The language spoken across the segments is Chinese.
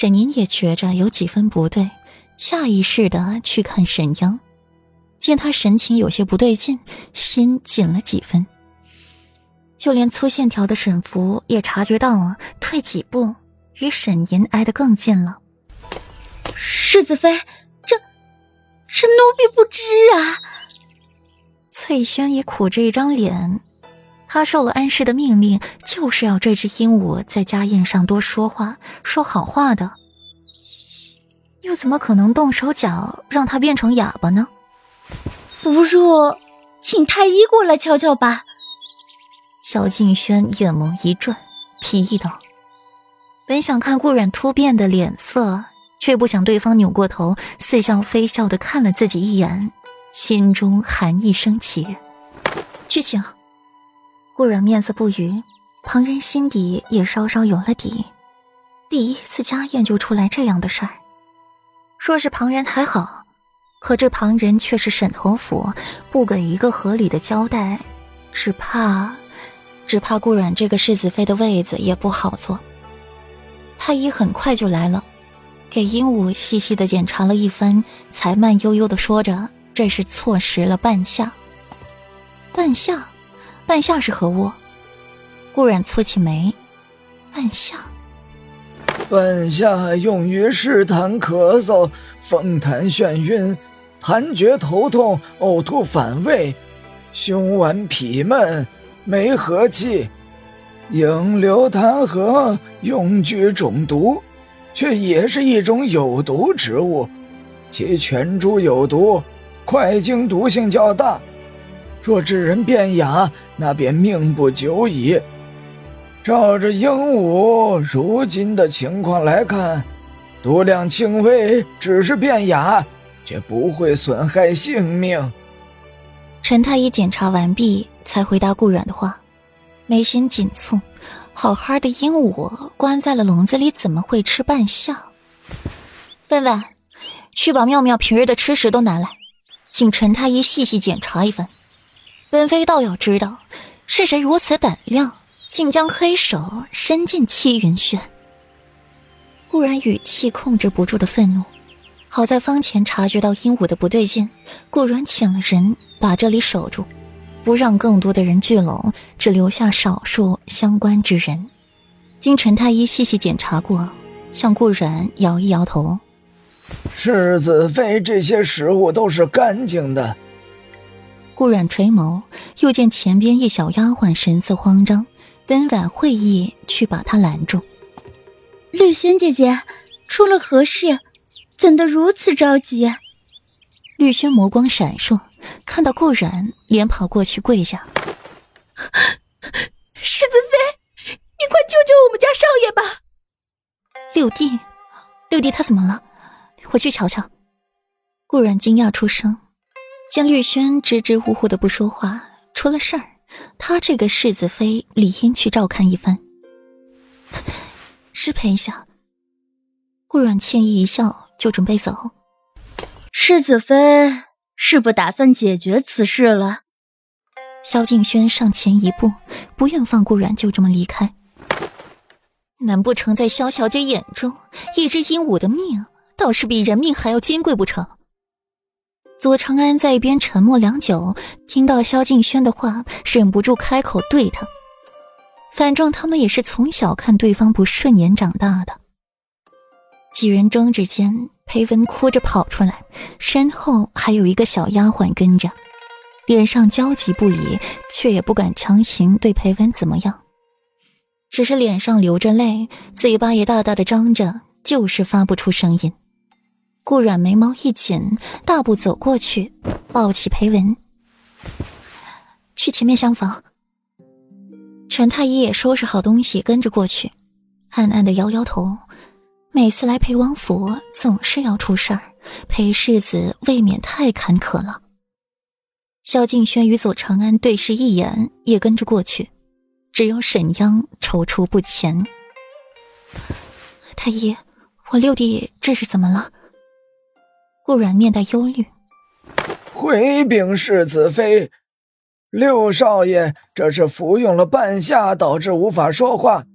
沈宁也觉着有几分不对，下意识的去看沈央，见他神情有些不对劲，心紧了几分。就连粗线条的沈福也察觉到了，退几步，与沈宁挨得更近了。世子妃，这这奴婢不知啊。翠轩也苦着一张脸，他受了安氏的命令，就是要这只鹦鹉在家宴上多说话，说好话的，又怎么可能动手脚让它变成哑巴呢？不如请太医过来瞧瞧吧。萧敬轩眼眸一转，提议道：“本想看顾染突变的脸色，却不想对方扭过头，似笑非笑的看了自己一眼，心中寒意升起。去请。”顾染面色不愉，旁人心底也稍稍有了底。第一次家宴就出来这样的事儿，若是旁人还好，可这旁人却是沈侯府，不给一个合理的交代，只怕……只怕顾阮这个世子妃的位子也不好坐。太医很快就来了，给鹦鹉细细的检查了一番，才慢悠悠的说着：“这是错食了半夏。”半夏，半夏是何物？顾染蹙起眉：“半夏，半夏用于湿痰咳嗽、风痰眩晕、痰厥头痛、呕吐反胃、胸脘痞闷。”没和气，应流痰核用具中毒，却也是一种有毒植物，其全株有毒，快经毒性较大。若致人变哑，那便命不久矣。照着鹦鹉如今的情况来看，毒量轻微，只是变哑，却不会损害性命。陈太医检查完毕。才回答顾阮的话，眉心紧蹙。好好的鹦鹉关在了笼子里，怎么会吃半夏？问问，去把妙妙平日的吃食都拿来，请陈太医细细检查一番。本妃倒要知道，是谁如此胆量，竟将黑手伸进七云轩。顾然语气控制不住的愤怒。好在方前察觉到鹦鹉的不对劲，顾然请了人把这里守住。不让更多的人聚拢，只留下少数相关之人。经陈太医细细检查过，向顾然摇一摇头：“世子妃，这些食物都是干净的。”顾然垂眸，又见前边一小丫鬟神色慌张，登婉会意去把她拦住：“绿轩姐姐，出了何事？怎得如此着急？”绿轩眸光闪烁。看到顾然，连跑过去跪下。世子妃，你快救救我们家少爷吧！六弟，六弟他怎么了？我去瞧瞧。顾然惊讶出声，见绿轩支支吾吾的不说话，出了事儿，他这个世子妃理应去照看一番。失陪一下。顾然歉意一笑，就准备走。世子妃。是不打算解决此事了？萧敬轩上前一步，不愿放顾然就这么离开。难不成在萧小姐眼中，一只鹦鹉的命倒是比人命还要金贵不成？左长安在一边沉默良久，听到萧敬轩的话，忍不住开口对他。反正他们也是从小看对方不顺眼长大的。几人争执间。裴文哭着跑出来，身后还有一个小丫鬟跟着，脸上焦急不已，却也不敢强行对裴文怎么样，只是脸上流着泪，嘴巴也大大的张着，就是发不出声音。顾阮眉毛一紧，大步走过去，抱起裴文，去前面厢房。陈太医也收拾好东西，跟着过去，暗暗的摇摇头。每次来陪王府，总是要出事儿，裴世子未免太坎坷了。萧敬轩与左长安对视一眼，也跟着过去，只有沈央踌躇不前。太医，我六弟这是怎么了？顾然面带忧虑。回禀世子妃，六少爷这是服用了半夏，导致无法说话，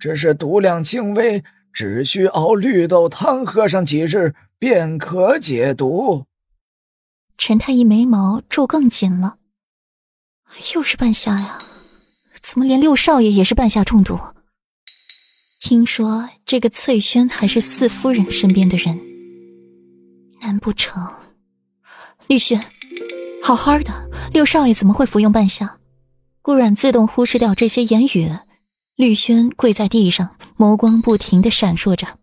只是毒量轻微。只需熬绿豆汤喝上几日，便可解毒。陈太医眉毛皱更紧了。又是半夏呀？怎么连六少爷也是半夏中毒？听说这个翠轩还是四夫人身边的人，难不成？绿轩，好好的六少爷怎么会服用半夏？顾阮自动忽视掉这些言语。绿轩跪在地上，眸光不停的闪烁着。